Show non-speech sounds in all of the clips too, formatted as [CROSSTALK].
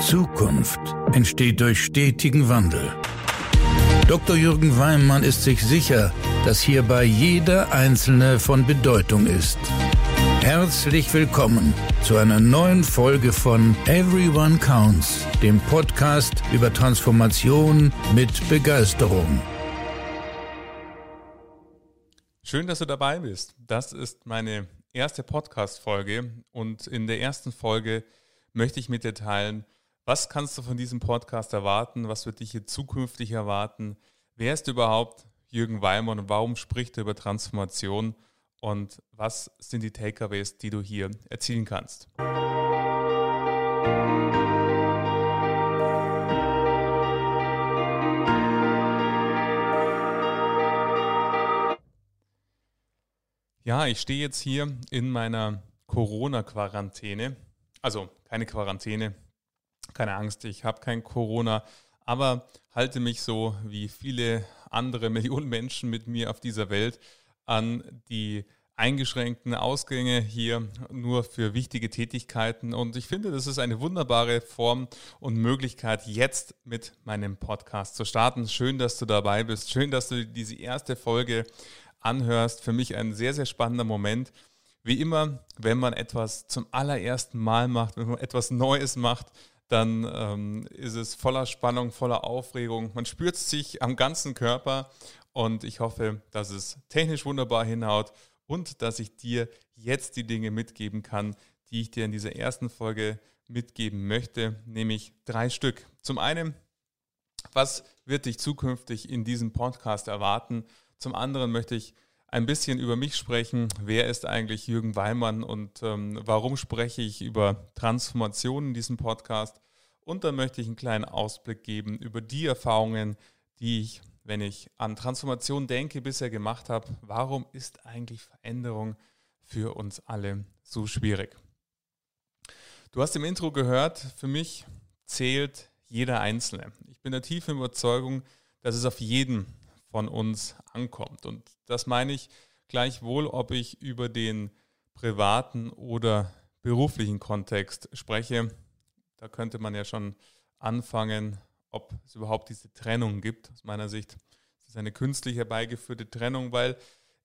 Zukunft entsteht durch stetigen Wandel. Dr. Jürgen Weimann ist sich sicher, dass hierbei jeder Einzelne von Bedeutung ist. Herzlich willkommen zu einer neuen Folge von Everyone Counts, dem Podcast über Transformation mit Begeisterung. Schön, dass du dabei bist. Das ist meine erste Podcast-Folge und in der ersten Folge möchte ich mit dir teilen, was kannst du von diesem Podcast erwarten? Was wird dich hier zukünftig erwarten? Wer ist überhaupt Jürgen Weimann und warum spricht er über Transformation? Und was sind die Takeaways, die du hier erzielen kannst? Ja, ich stehe jetzt hier in meiner Corona-Quarantäne. Also keine Quarantäne, keine Angst, ich habe kein Corona, aber halte mich so wie viele andere [LAUGHS] Millionen Menschen mit mir auf dieser Welt an die eingeschränkten Ausgänge hier nur für wichtige Tätigkeiten. Und ich finde, das ist eine wunderbare Form und Möglichkeit, jetzt mit meinem Podcast zu starten. Schön, dass du dabei bist. Schön, dass du diese erste Folge anhörst. Für mich ein sehr, sehr spannender Moment. Wie immer, wenn man etwas zum allerersten Mal macht, wenn man etwas Neues macht, dann ähm, ist es voller Spannung, voller Aufregung. Man spürt sich am ganzen Körper und ich hoffe, dass es technisch wunderbar hinhaut und dass ich dir jetzt die Dinge mitgeben kann, die ich dir in dieser ersten Folge mitgeben möchte, nämlich drei Stück. Zum einen, was wird dich zukünftig in diesem Podcast erwarten? Zum anderen möchte ich ein bisschen über mich sprechen. Wer ist eigentlich Jürgen Weimann und ähm, warum spreche ich über Transformation in diesem Podcast? Und dann möchte ich einen kleinen Ausblick geben über die Erfahrungen, die ich, wenn ich an Transformation denke, bisher gemacht habe. Warum ist eigentlich Veränderung für uns alle so schwierig? Du hast im Intro gehört, für mich zählt jeder Einzelne. Ich bin der tiefen Überzeugung, dass es auf jeden von uns ankommt. Und das meine ich gleichwohl, ob ich über den privaten oder beruflichen Kontext spreche. Da könnte man ja schon anfangen, ob es überhaupt diese Trennung gibt. Aus meiner Sicht ist es eine künstlich herbeigeführte Trennung, weil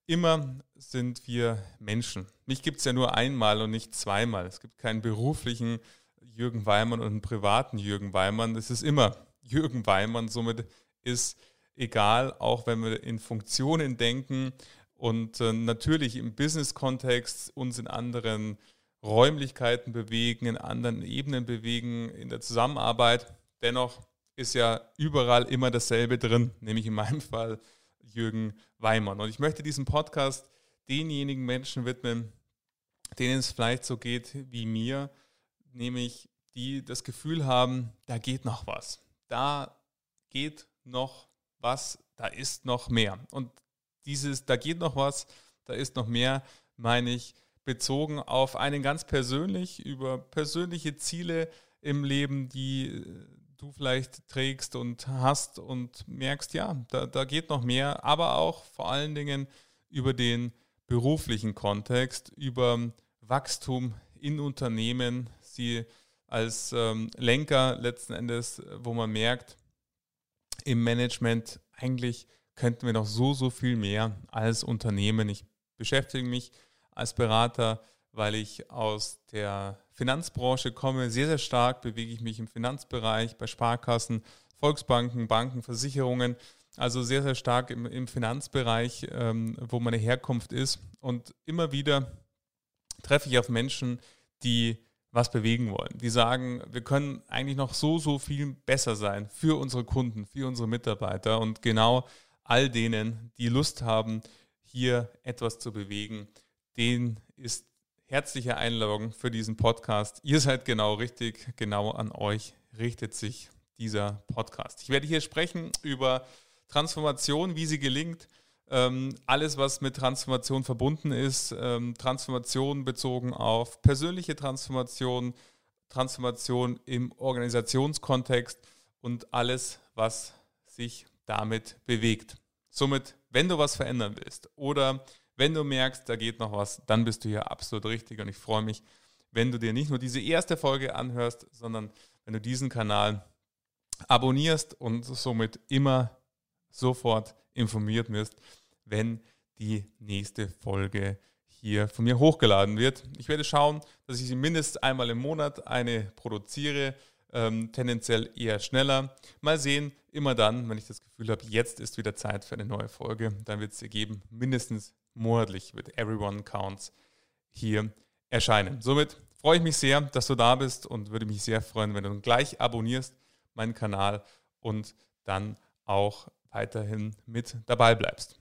immer sind wir Menschen. Mich gibt es ja nur einmal und nicht zweimal. Es gibt keinen beruflichen Jürgen Weimann und einen privaten Jürgen Weimann. Es ist immer Jürgen Weimann. Somit ist egal, auch wenn wir in Funktionen denken und äh, natürlich im Business-Kontext uns in anderen Räumlichkeiten bewegen, in anderen Ebenen bewegen, in der Zusammenarbeit. Dennoch ist ja überall immer dasselbe drin, nämlich in meinem [LAUGHS] Fall Jürgen Weimann. Und ich möchte diesen Podcast denjenigen Menschen widmen, denen es vielleicht so geht wie mir, nämlich die das Gefühl haben, da geht noch was. Da geht noch was, da ist noch mehr. Und dieses, da geht noch was, da ist noch mehr, meine ich, bezogen auf einen ganz persönlich, über persönliche Ziele im Leben, die äh, du vielleicht trägst und hast und merkst, ja, da, da geht noch mehr, aber auch vor allen Dingen über den beruflichen Kontext, über Wachstum in Unternehmen, sie als ähm, Lenker letzten Endes, wo man merkt, im Management, eigentlich könnten wir noch so, so viel mehr als Unternehmen. Ich beschäftige mich als Berater, weil ich aus der Finanzbranche komme. Sehr, sehr stark bewege ich mich im Finanzbereich bei Sparkassen, Volksbanken, Banken, Versicherungen. Also sehr, sehr stark im, im Finanzbereich, ähm, wo meine Herkunft ist. Und immer wieder treffe ich auf Menschen, die was bewegen wollen. Die sagen, wir können eigentlich noch so, so viel besser sein für unsere Kunden, für unsere Mitarbeiter und genau all denen, die Lust haben, hier etwas zu bewegen, denen ist herzliche Einladung für diesen Podcast. Ihr seid genau richtig, genau an euch richtet sich dieser Podcast. Ich werde hier sprechen über Transformation, wie sie gelingt, ähm, alles, was mit Transformation verbunden ist, ähm, Transformation bezogen auf persönliche Transformation, Transformation im Organisationskontext und alles, was sich damit bewegt. Somit, wenn du was verändern willst oder wenn du merkst, da geht noch was, dann bist du hier absolut richtig und ich freue mich, wenn du dir nicht nur diese erste Folge anhörst, sondern wenn du diesen Kanal abonnierst und somit immer sofort informiert wirst, wenn die nächste Folge hier von mir hochgeladen wird. Ich werde schauen, dass ich sie mindestens einmal im Monat eine produziere, ähm, tendenziell eher schneller. Mal sehen, immer dann, wenn ich das Gefühl habe, jetzt ist wieder Zeit für eine neue Folge, dann wird es sie geben, mindestens monatlich wird Everyone Counts hier erscheinen. Somit freue ich mich sehr, dass du da bist und würde mich sehr freuen, wenn du gleich abonnierst meinen Kanal und dann auch weiterhin mit dabei bleibst.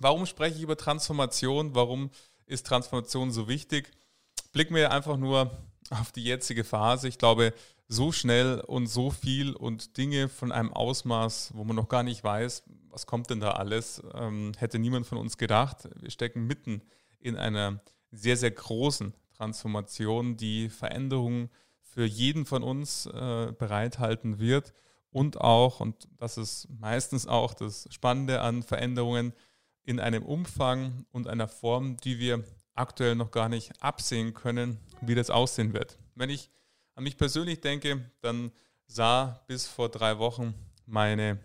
Warum spreche ich über Transformation? Warum ist Transformation so wichtig? Blicken wir einfach nur auf die jetzige Phase. Ich glaube, so schnell und so viel und Dinge von einem Ausmaß, wo man noch gar nicht weiß, was kommt denn da alles, ähm, hätte niemand von uns gedacht. Wir stecken mitten in einer sehr, sehr großen Transformation, die Veränderungen für jeden von uns äh, bereithalten wird und auch, und das ist meistens auch das Spannende an Veränderungen, in einem Umfang und einer Form, die wir aktuell noch gar nicht absehen können, wie das aussehen wird. Wenn ich an mich persönlich denke, dann sah bis vor drei Wochen meine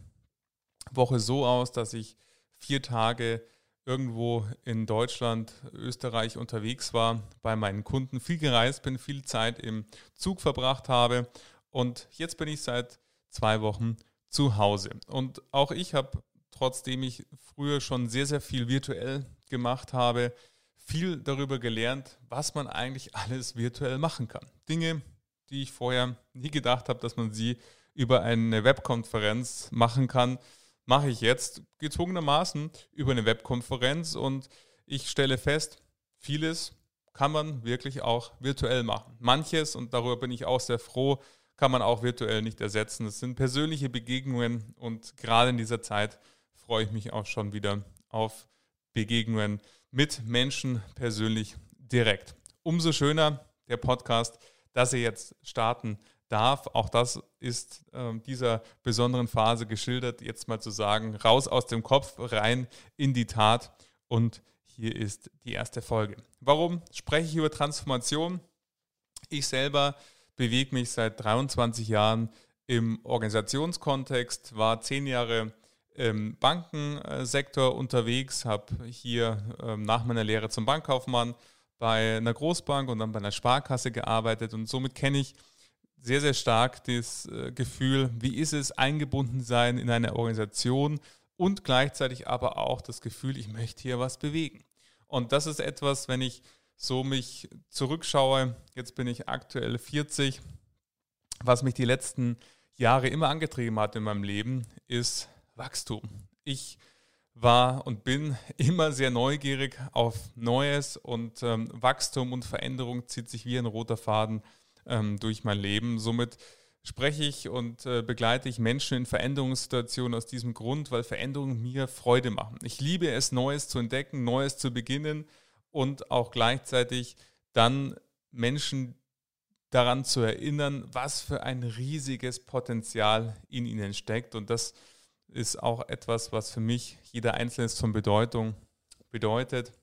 Woche so aus, dass ich vier Tage irgendwo in Deutschland, Österreich unterwegs war, bei meinen Kunden viel gereist bin, viel Zeit im Zug verbracht habe und jetzt bin ich seit zwei Wochen zu Hause. Und auch ich habe, trotzdem ich früher schon sehr, sehr viel virtuell gemacht habe, viel darüber gelernt, was man eigentlich [LAUGHS] alles virtuell machen kann. Dinge, die ich vorher nie gedacht habe, dass man sie über eine Webkonferenz machen kann, mache ich jetzt gezwungenermaßen über eine Webkonferenz und ich stelle fest, vieles kann man wirklich auch virtuell machen. Manches, und darüber bin ich auch sehr froh, kann man auch virtuell nicht ersetzen. Es sind persönliche Begegnungen und gerade in dieser Zeit freue ich mich auch schon wieder auf Begegnungen mit Menschen persönlich direkt. Umso schöner der Podcast dass er jetzt starten darf. Auch das ist äh, dieser besonderen Phase geschildert, jetzt mal zu sagen, raus aus dem Kopf, rein in die Tat. Und hier ist die erste Folge. Warum spreche ich über Transformation? Ich selber bewege mich seit 23 Jahren im Organisationskontext, war zehn Jahre im Bankensektor unterwegs, habe hier ähm, nach meiner Lehre zum Bankkaufmann bei einer Großbank und dann bei einer Sparkasse gearbeitet und somit kenne ich sehr, sehr stark das äh, Gefühl, wie ist es eingebunden sein in eine Organisation und gleichzeitig aber auch das Gefühl, ich möchte hier was bewegen. Und das ist etwas, wenn ich so mich zurückschaue, jetzt bin ich aktuell 40, was mich die letzten Jahre immer angetrieben hat in meinem Leben, ist Wachstum. Ich war und bin [LAUGHS] immer sehr neugierig auf Neues und ähm, Wachstum und Veränderung zieht sich wie ein roter Faden ähm, durch mein Leben. Somit spreche ich und äh, begleite ich Menschen in Veränderungssituationen aus diesem Grund, weil Veränderungen mir Freude machen. Ich liebe es, Neues zu entdecken, Neues zu beginnen und auch gleichzeitig dann Menschen daran zu erinnern, was für ein riesiges Potenzial in ihnen steckt. Und das auch etwas, was für mich jeder Einzelne ist von Bedeutung bedeutet,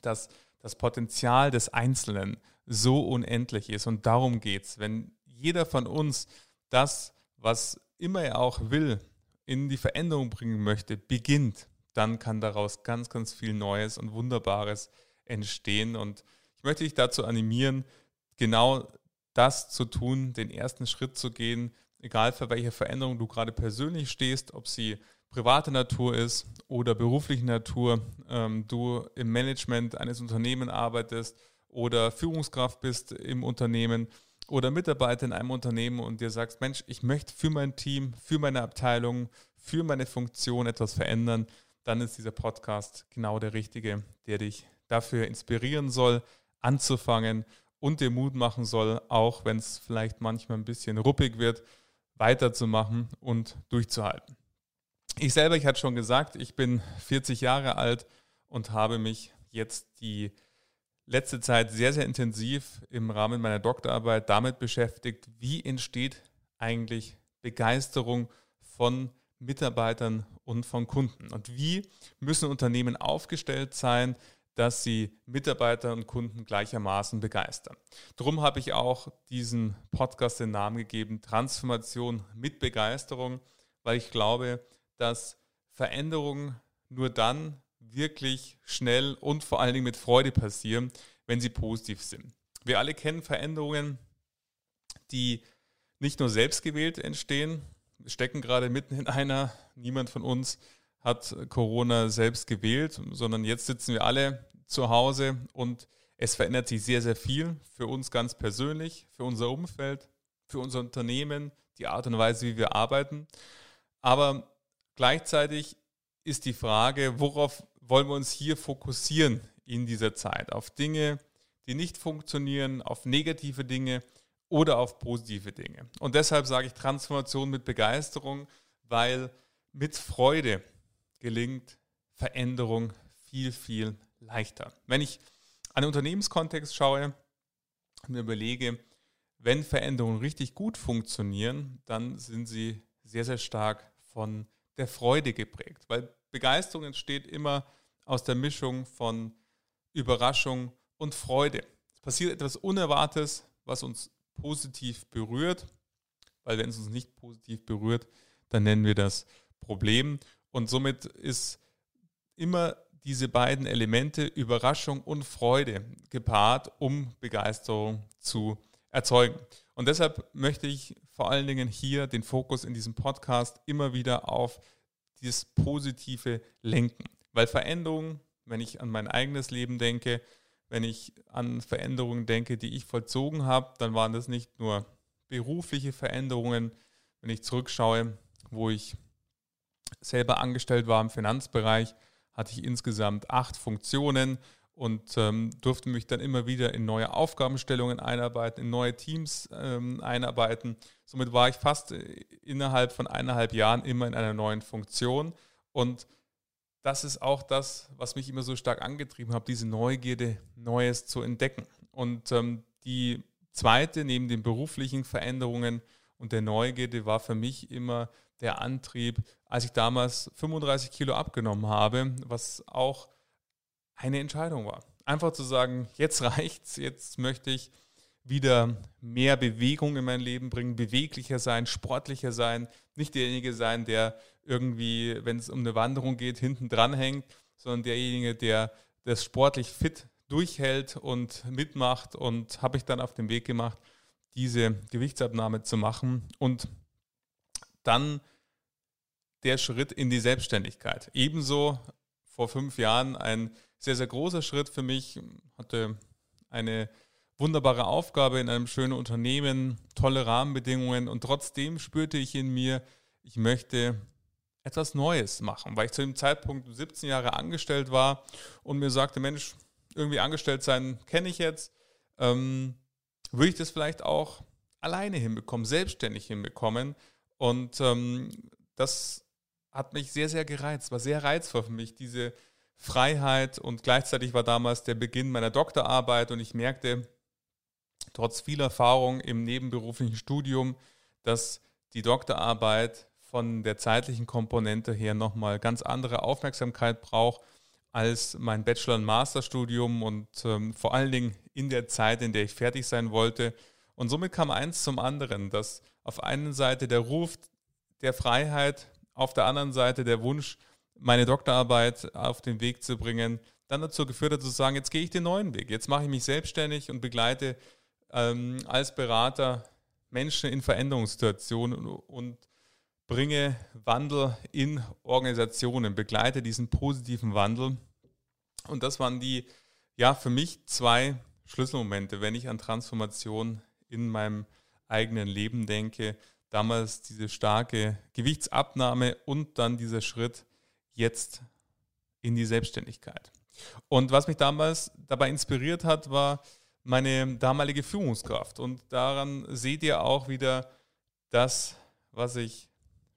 dass das Potenzial des Einzelnen so unendlich ist. Und darum geht es. Wenn jeder von uns das, was immer er auch will, in die Veränderung bringen möchte, beginnt, dann kann daraus ganz, ganz viel Neues und Wunderbares entstehen. Und ich möchte dich dazu animieren, genau das zu tun, den ersten Schritt zu gehen, egal für welche Veränderung du gerade persönlich stehst, ob sie private Natur ist oder berufliche Natur, ähm, du im Management eines Unternehmens arbeitest oder Führungskraft bist im Unternehmen oder Mitarbeiter in einem Unternehmen und dir sagst, Mensch, ich möchte für mein Team, für meine Abteilung, für meine Funktion etwas verändern, dann ist dieser Podcast genau der richtige, der dich dafür inspirieren soll, anzufangen und dir Mut machen soll, auch wenn es vielleicht manchmal ein bisschen ruppig wird weiterzumachen und durchzuhalten. Ich selber, ich hatte schon gesagt, ich bin 40 Jahre alt und habe mich jetzt die letzte Zeit sehr, sehr intensiv im Rahmen meiner Doktorarbeit damit beschäftigt, wie entsteht eigentlich Begeisterung von Mitarbeitern und von Kunden und wie müssen Unternehmen aufgestellt sein, dass sie Mitarbeiter und Kunden gleichermaßen begeistern. Darum habe ich auch diesen Podcast den Namen gegeben, Transformation mit Begeisterung, weil ich glaube, dass Veränderungen nur dann wirklich schnell und vor allen Dingen mit Freude passieren, wenn sie positiv sind. Wir alle kennen Veränderungen, die nicht nur selbstgewählt entstehen, wir stecken gerade mitten in einer, niemand von uns hat Corona selbst gewählt, sondern jetzt sitzen wir alle zu Hause und es verändert sich sehr, sehr viel für uns ganz persönlich, für unser Umfeld, für unser Unternehmen, die Art und Weise, wie wir arbeiten. Aber gleichzeitig ist die Frage, worauf wollen wir uns hier fokussieren in dieser Zeit? Auf Dinge, die nicht funktionieren, auf negative Dinge oder auf positive Dinge. Und deshalb sage ich Transformation mit Begeisterung, weil mit Freude gelingt Veränderung viel, viel leichter. Wenn ich an den Unternehmenskontext schaue und mir überlege, wenn Veränderungen richtig gut funktionieren, dann sind sie sehr, sehr stark von der Freude geprägt, weil Begeisterung entsteht immer aus der Mischung von Überraschung und Freude. Es passiert etwas Unerwartetes, was uns positiv berührt, weil wenn es uns nicht positiv berührt, dann nennen wir das Problem. Und somit ist immer diese beiden Elemente, Überraschung und Freude, gepaart, um Begeisterung zu erzeugen. Und deshalb möchte ich vor allen Dingen hier den Fokus in diesem Podcast immer wieder auf dieses Positive lenken. Weil Veränderungen, wenn ich an mein eigenes Leben denke, wenn ich an Veränderungen denke, die ich vollzogen habe, dann waren das nicht nur berufliche Veränderungen, wenn ich zurückschaue, wo ich selber angestellt war im Finanzbereich, hatte ich insgesamt acht Funktionen und ähm, durfte mich dann immer wieder in neue Aufgabenstellungen einarbeiten, in neue Teams ähm, einarbeiten. Somit war ich fast äh, innerhalb von eineinhalb Jahren immer in einer neuen Funktion und das ist auch das, was mich immer so stark angetrieben hat, diese Neugierde, Neues zu entdecken. Und ähm, die zweite, neben den beruflichen Veränderungen und der Neugierde, war für mich immer der Antrieb, als ich damals 35 Kilo abgenommen habe, was auch eine Entscheidung war. Einfach zu sagen, jetzt [LAUGHS] reicht's, jetzt möchte ich wieder mehr Bewegung in mein Leben bringen, beweglicher sein, sportlicher sein, nicht derjenige sein, der irgendwie, wenn es um eine Wanderung geht, hinten dran hängt, sondern derjenige, der das sportlich fit durchhält und mitmacht und habe ich dann auf den Weg gemacht, diese Gewichtsabnahme zu machen und dann der Schritt in die Selbstständigkeit. Ebenso vor fünf Jahren ein sehr, sehr großer Schritt für mich, hatte eine wunderbare Aufgabe in einem schönen Unternehmen, tolle Rahmenbedingungen und trotzdem spürte ich in mir, ich möchte etwas Neues machen, weil ich zu dem Zeitpunkt 17 Jahre angestellt war und mir sagte, Mensch, irgendwie angestellt sein kenne ich jetzt, ähm, würde ich das vielleicht auch alleine hinbekommen, selbstständig hinbekommen. Und ähm, das hat mich sehr, sehr gereizt, war sehr reizvoll für mich, diese Freiheit. Und gleichzeitig war damals der Beginn meiner Doktorarbeit und ich merkte, trotz viel Erfahrung im nebenberuflichen Studium, dass die Doktorarbeit von der zeitlichen Komponente her nochmal ganz andere Aufmerksamkeit braucht als mein Bachelor- und Masterstudium und ähm, vor allen Dingen in der Zeit, in der ich fertig sein wollte. Und somit kam eins zum anderen, dass auf einer Seite der Ruf der Freiheit, auf der anderen Seite der Wunsch, meine Doktorarbeit auf den Weg zu bringen, dann dazu geführt hat zu sagen, jetzt gehe ich den neuen Weg, jetzt mache ich mich selbstständig und begleite ähm, als Berater Menschen in Veränderungssituationen und, und bringe Wandel in Organisationen, begleite diesen positiven Wandel. Und das waren die, ja, für mich zwei Schlüsselmomente, wenn ich an Transformation in meinem eigenen Leben denke. Damals diese starke Gewichtsabnahme und dann dieser Schritt jetzt in die Selbstständigkeit. Und was mich damals dabei inspiriert hat, war meine damalige Führungskraft. Und daran seht ihr auch wieder das, was ich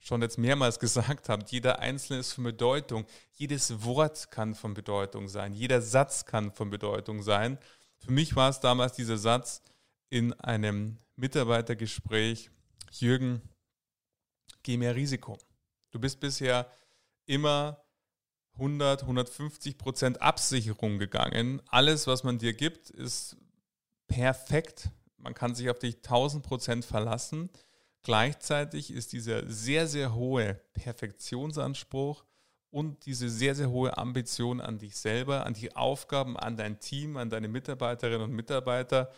schon jetzt mehrmals gesagt habe, jeder Einzelne ist von Bedeutung. Jedes Wort kann von Bedeutung sein. Jeder Satz kann von Bedeutung sein. Für mich war es damals dieser Satz in einem Mitarbeitergespräch, Jürgen, geh mehr Risiko. Du bist bisher immer 100, 150 Prozent Absicherung gegangen. Alles, was man dir gibt, ist perfekt. Man kann sich auf dich 1000 Prozent verlassen. Gleichzeitig ist dieser sehr, sehr hohe Perfektionsanspruch und diese sehr, sehr hohe Ambition an dich selber, an die Aufgaben, an dein Team, an deine Mitarbeiterinnen und Mitarbeiter,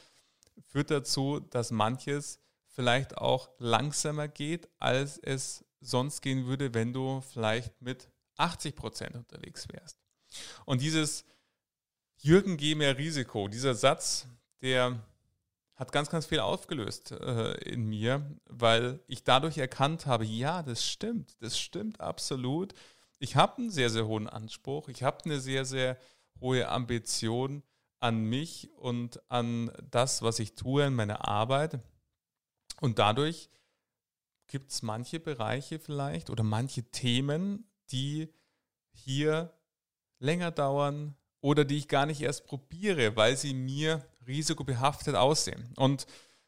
führt dazu, dass manches vielleicht auch langsamer geht, als es sonst gehen würde, wenn du vielleicht mit 80 Prozent unterwegs wärst. Und dieses Jürgen, geh mehr Risiko, dieser Satz, der hat ganz, ganz viel aufgelöst äh, in mir, weil ich dadurch erkannt habe, ja, das stimmt, das stimmt absolut. Ich habe einen sehr, sehr hohen Anspruch, ich habe eine sehr, sehr hohe Ambition an mich und an das, was ich tue, in meiner Arbeit. Und dadurch gibt es manche Bereiche vielleicht oder manche Themen, die hier länger dauern oder die ich gar nicht erst probiere, weil sie mir risikobehaftet aussehen. Und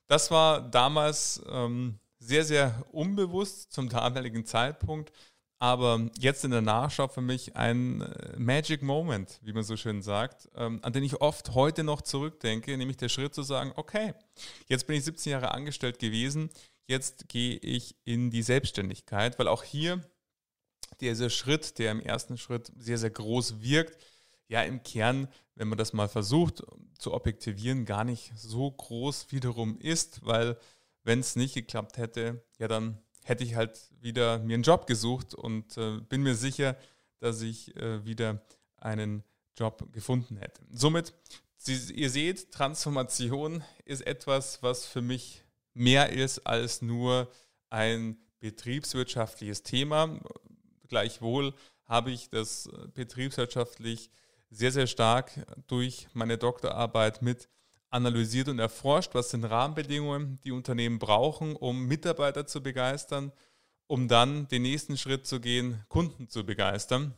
das war damals ähm, sehr, sehr unbewusst zum damaligen Zeitpunkt, aber jetzt in der Nachschau für mich ein äh, Magic Moment, wie man so schön sagt, ähm, an den ich oft heute noch zurückdenke, nämlich der Schritt zu sagen, okay, jetzt bin ich 17 Jahre angestellt gewesen, jetzt gehe ich in die Selbstständigkeit, weil auch hier dieser Schritt, der im ersten Schritt sehr, sehr groß wirkt, ja im Kern, wenn man das mal versucht zu objektivieren, gar nicht so groß wiederum ist, weil wenn es nicht geklappt hätte, ja dann hätte ich halt wieder mir einen Job gesucht und äh, bin mir sicher, dass ich äh, wieder einen Job gefunden hätte. Somit, Sie, ihr seht, Transformation ist etwas, was für mich mehr ist als nur ein betriebswirtschaftliches Thema. Gleichwohl habe ich das äh, betriebswirtschaftlich sehr, sehr stark durch meine Doktorarbeit mit analysiert und erforscht, was sind Rahmenbedingungen, die Unternehmen brauchen, um Mitarbeiter zu begeistern, um dann den nächsten Schritt zu gehen, Kunden zu begeistern.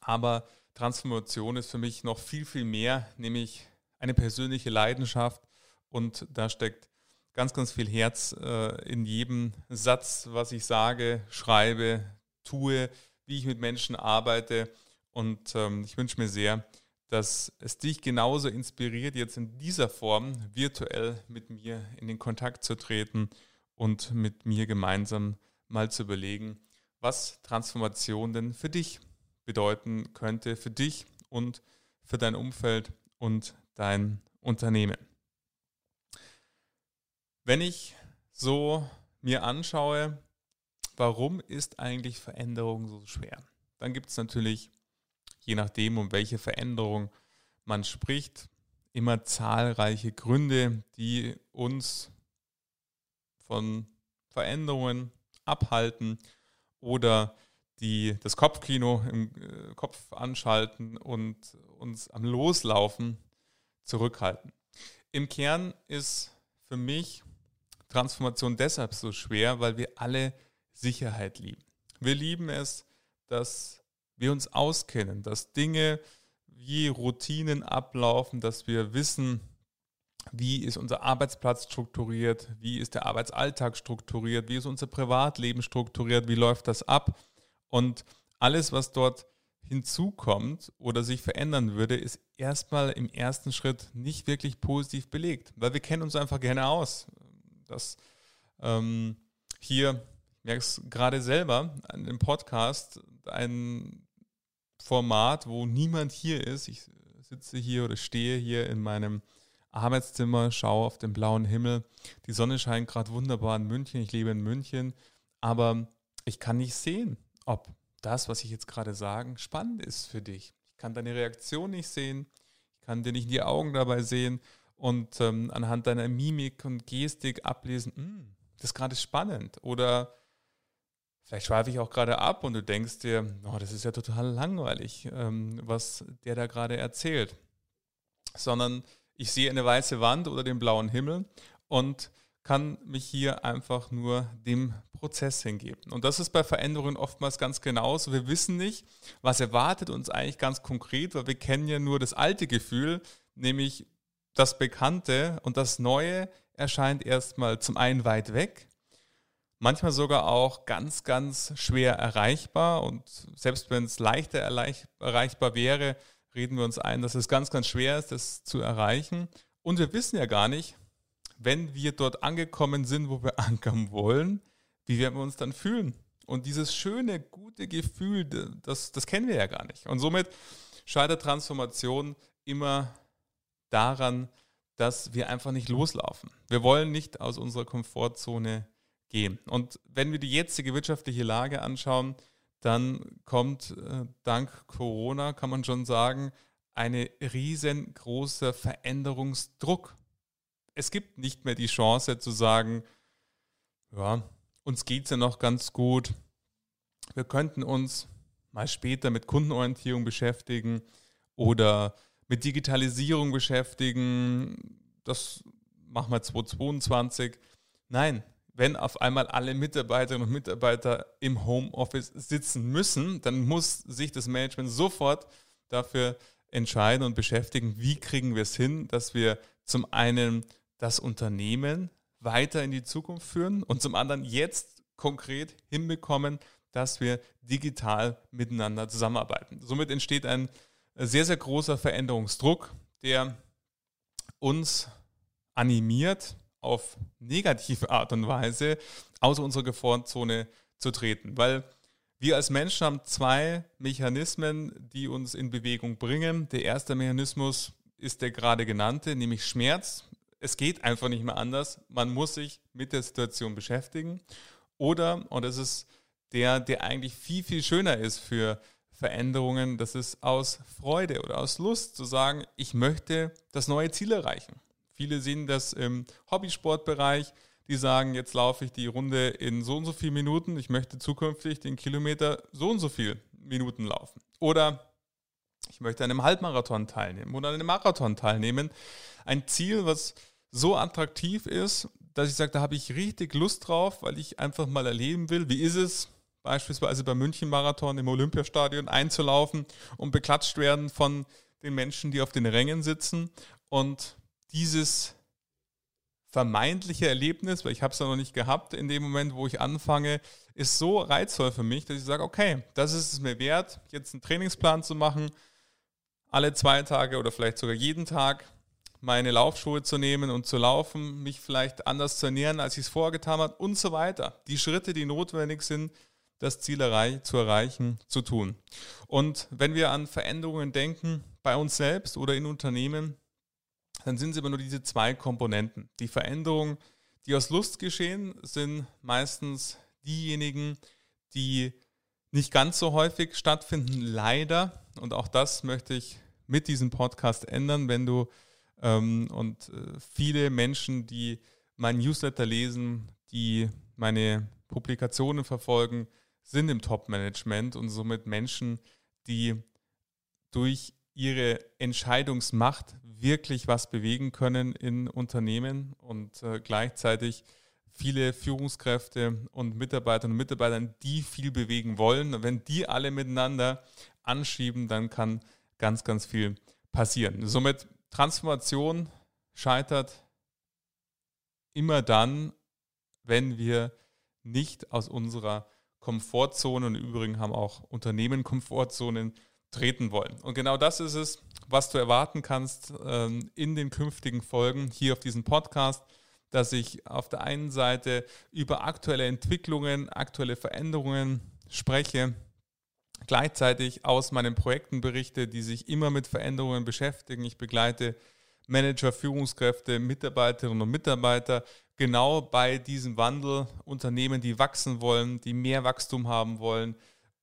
Aber Transformation ist für mich noch viel, viel mehr, nämlich eine persönliche Leidenschaft und da steckt ganz, ganz viel Herz äh, in jedem Satz, was ich sage, schreibe, tue, wie ich mit Menschen arbeite. Und ähm, ich wünsche mir sehr, dass es dich genauso inspiriert, jetzt in dieser Form virtuell mit mir in den Kontakt zu treten und mit mir gemeinsam mal zu überlegen, was Transformation denn für dich bedeuten könnte, für dich und für dein Umfeld und dein Unternehmen. Wenn ich so mir anschaue, warum ist eigentlich Veränderung so schwer? Dann gibt es natürlich, je nachdem, um welche Veränderung man spricht, immer zahlreiche Gründe, die uns von Veränderungen abhalten oder die das Kopfkino im äh, Kopf anschalten und uns am Loslaufen zurückhalten. Im Kern ist für mich Transformation deshalb so schwer, weil wir alle Sicherheit lieben. Wir lieben es, dass wir uns auskennen, dass Dinge wie Routinen ablaufen, dass wir wissen, wie ist unser Arbeitsplatz strukturiert, wie ist der Arbeitsalltag strukturiert, wie ist unser Privatleben strukturiert, wie läuft das ab. Und alles, was dort hinzukommt oder sich verändern würde, ist erstmal im ersten Schritt nicht wirklich positiv belegt, weil wir kennen uns einfach gerne aus dass ähm, hier, es gerade selber, an dem Podcast ein Format, wo niemand hier ist. Ich sitze hier oder stehe hier in meinem Arbeitszimmer, schaue auf den blauen Himmel. Die Sonne scheint gerade wunderbar in München. Ich lebe in München. Aber ich kann nicht sehen, ob das, was ich jetzt gerade sage, spannend ist für dich. Ich kann deine Reaktion nicht sehen. Ich kann dir nicht in die Augen dabei sehen und ähm, anhand deiner Mimik und Gestik ablesen, hm, das ist gerade spannend. Oder vielleicht schweife ich auch gerade ab und du denkst dir, oh, das ist ja total langweilig, ähm, was der da gerade erzählt. Sondern ich sehe eine weiße Wand oder den blauen Himmel und kann mich hier einfach nur dem Prozess hingeben. Und das ist bei Veränderungen oftmals ganz genauso. Wir wissen nicht, was erwartet uns eigentlich ganz konkret, weil wir kennen ja nur das alte Gefühl, nämlich das Bekannte und das Neue erscheint erstmal zum einen weit weg manchmal sogar auch ganz, ganz schwer erreichbar. Und selbst wenn es leichter erreichbar wäre, reden wir uns ein, dass es ganz, ganz schwer ist, das zu erreichen. Und wir wissen ja gar nicht, wenn wir dort angekommen sind, wo wir [LAUGHS] ankern wollen, wie werden wir uns dann fühlen? Und dieses schöne, gute Gefühl, das, das kennen wir ja gar nicht. Und somit scheitert Transformation immer daran, dass wir einfach nicht loslaufen. Wir wollen nicht aus unserer Komfortzone gehen. Und wenn wir die jetzige wirtschaftliche Lage anschauen, dann kommt äh, dank Corona, kann man schon sagen, eine riesengroße Veränderungsdruck. Es gibt nicht mehr die Chance zu sagen, ja, uns geht es ja noch ganz gut. Wir könnten uns mal später mit Kundenorientierung beschäftigen oder mit Digitalisierung beschäftigen. Das machen wir 2022. Nein, wenn auf einmal alle Mitarbeiterinnen und Mitarbeiter im Homeoffice sitzen müssen, dann muss sich das Management sofort dafür entscheiden und beschäftigen, wie kriegen wir es hin, dass wir zum einen das Unternehmen weiter in die Zukunft führen und zum anderen jetzt konkret hinbekommen, dass wir digital miteinander zusammenarbeiten. Somit entsteht ein sehr, sehr großer Veränderungsdruck, der uns animiert, auf negative Art und Weise aus unserer Komfortzone zu treten. Weil wir als Menschen haben zwei Mechanismen, die uns in Bewegung bringen. Der erste Mechanismus ist der gerade genannte, nämlich Schmerz. Es geht einfach nicht mehr anders. Man muss sich mit der Situation beschäftigen. Oder, und das ist der, der eigentlich viel, viel schöner ist für Veränderungen, das ist aus Freude oder aus Lust zu sagen, ich möchte das neue Ziel erreichen. Viele sehen das im Hobbysportbereich, die sagen, jetzt laufe ich die Runde in so und so viele Minuten, ich möchte zukünftig den Kilometer so und so viele Minuten laufen. Oder ich möchte an einem Halbmarathon teilnehmen oder an einem Marathon teilnehmen. Ein Ziel, was so attraktiv ist, dass ich sage, da habe ich richtig Lust drauf, weil ich einfach mal erleben will, wie ist es, beispielsweise beim München-Marathon im Olympiastadion einzulaufen und beklatscht werden von den Menschen, die auf den Rängen sitzen. Und dieses vermeintliche Erlebnis, weil ich habe es ja noch nicht gehabt in dem Moment, wo ich anfange, ist so reizvoll für mich, dass ich sage, okay, das ist es mir wert, jetzt einen Trainingsplan zu machen, alle zwei Tage oder vielleicht sogar jeden Tag meine Laufschuhe zu nehmen und zu laufen, mich vielleicht anders zu ernähren, als ich es vorher getan habe und so weiter. Die Schritte, die notwendig sind, das Ziel zu erreichen, zu tun. Und wenn wir an Veränderungen denken, bei uns selbst oder in Unternehmen, dann sind es immer nur diese zwei Komponenten. Die Veränderungen, die aus Lust geschehen, sind meistens diejenigen, die nicht ganz so häufig stattfinden, leider. Und auch das möchte ich mit diesem Podcast ändern, wenn du ähm, und äh, viele Menschen, die meinen Newsletter lesen, die meine Publikationen verfolgen, sind im Top-Management und somit Menschen, die durch ihre Entscheidungsmacht wirklich was bewegen können in Unternehmen und äh, gleichzeitig viele Führungskräfte und Mitarbeiterinnen und Mitarbeiter, die viel bewegen wollen. Wenn die alle miteinander anschieben, dann kann ganz, ganz viel passieren. Somit Transformation scheitert immer dann, wenn wir nicht aus unserer Komfortzone und im Übrigen haben auch Unternehmen Komfortzonen treten wollen. Und genau das ist es, was du erwarten kannst ähm, in den künftigen Folgen hier auf diesem Podcast, dass ich auf der einen Seite über aktuelle Entwicklungen, aktuelle Veränderungen spreche, gleichzeitig aus meinen Projekten berichte, die sich immer mit Veränderungen beschäftigen. Ich begleite Manager, Führungskräfte, Mitarbeiterinnen und Mitarbeiter genau bei diesem Wandel. Unternehmen, die wachsen wollen, die mehr Wachstum haben wollen,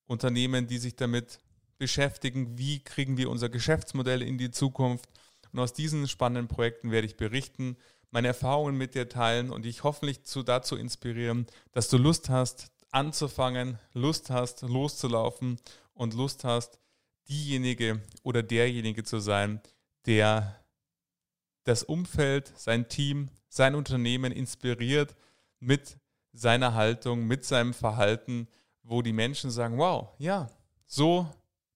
Unternehmen, die sich damit beschäftigen, wie kriegen wir unser Geschäftsmodell in die Zukunft. Und aus diesen spannenden Projekten werde ich berichten, meine Erfahrungen mit dir teilen und dich hoffentlich zu, dazu inspirieren, dass du Lust hast, anzufangen, Lust hast, loszulaufen und Lust hast, diejenige oder derjenige zu sein, der das Umfeld, sein Team, sein Unternehmen inspiriert mit seiner Haltung, mit seinem Verhalten, wo die Menschen sagen, wow, ja, so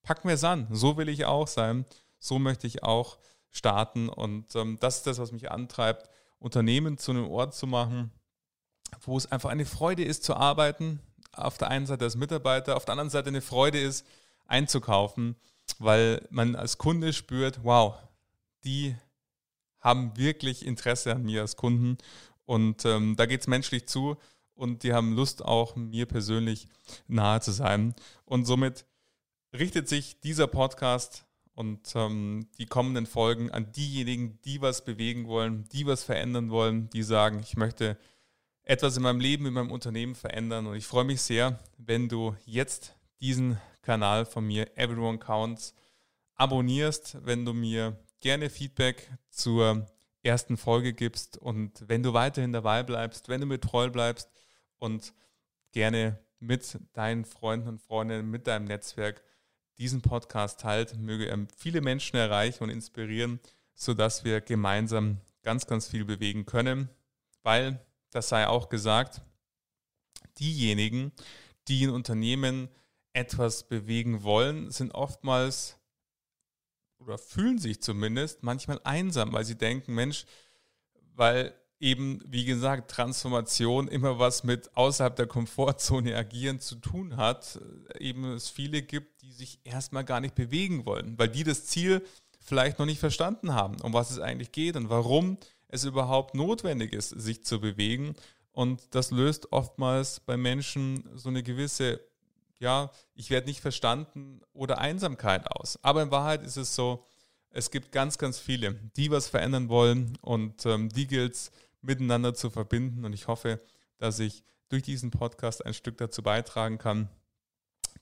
packen wir es an. So will ich auch sein. So möchte ich auch starten. Und ähm, das ist das, was mich antreibt, Unternehmen zu einem Ort zu machen, wo es einfach eine Freude ist zu arbeiten. Auf der einen Seite als Mitarbeiter, auf der anderen Seite eine Freude ist einzukaufen, weil man als Kunde spürt, wow, die haben wirklich Interesse an mir als Kunden und ähm, da geht es menschlich zu und die haben Lust auch mir persönlich nahe zu sein. Und somit richtet sich dieser Podcast und ähm, die kommenden Folgen an diejenigen, die was bewegen wollen, die was verändern wollen, die sagen, ich möchte etwas in meinem Leben, in meinem Unternehmen verändern. Und ich freue mich sehr, wenn du jetzt diesen Kanal von mir, Everyone Counts, abonnierst, wenn du mir gerne Feedback zur ersten Folge gibst und wenn du weiterhin dabei bleibst, wenn du mir treu bleibst und gerne mit deinen Freunden und Freundinnen, mit deinem Netzwerk diesen Podcast teilt, möge er viele Menschen erreichen und inspirieren, sodass wir gemeinsam ganz, ganz viel bewegen können, weil das sei auch gesagt, diejenigen, die in Unternehmen etwas bewegen wollen, sind oftmals oder fühlen sich zumindest manchmal einsam, weil sie denken, Mensch, weil eben, wie gesagt, Transformation immer was mit außerhalb der Komfortzone agieren zu tun hat, eben es viele gibt, die sich erstmal gar nicht bewegen wollen, weil die das Ziel vielleicht noch nicht verstanden haben, um was es eigentlich geht und warum es überhaupt notwendig ist, sich zu bewegen. Und das löst oftmals bei Menschen so eine gewisse, ja, ich werde nicht verstanden oder Einsamkeit aus. Aber in Wahrheit ist es so, es gibt ganz, ganz viele, die was verändern wollen und ähm, die gilt es miteinander zu verbinden. Und ich hoffe, dass ich durch diesen Podcast ein Stück dazu beitragen kann,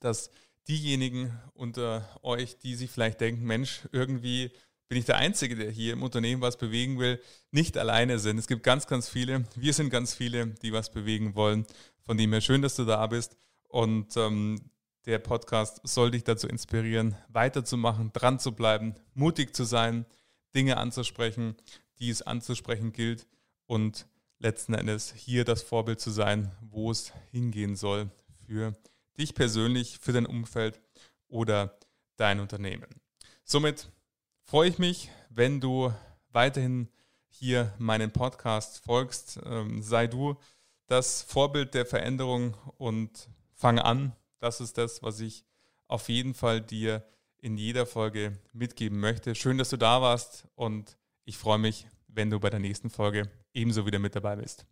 dass diejenigen unter euch, die sich vielleicht denken, Mensch, irgendwie bin ich der Einzige, der hier im Unternehmen was bewegen will, nicht alleine sind. Es gibt ganz, ganz viele. Wir sind ganz viele, die was bewegen wollen. Von dem her schön, dass du da bist. Und ähm, der Podcast soll dich dazu inspirieren, weiterzumachen, dran zu bleiben, mutig zu sein, Dinge anzusprechen, die es anzusprechen gilt und letzten Endes hier das Vorbild zu sein, wo es hingehen soll für dich persönlich, für dein Umfeld oder dein Unternehmen. Somit freue ich mich, wenn du weiterhin hier meinen Podcast folgst. Ähm, sei du das Vorbild der Veränderung und fang an. Das ist das, was ich auf jeden Fall dir in jeder Folge mitgeben möchte. Schön, dass du da warst und ich freue mich, wenn du bei der nächsten Folge ebenso wieder mit dabei bist.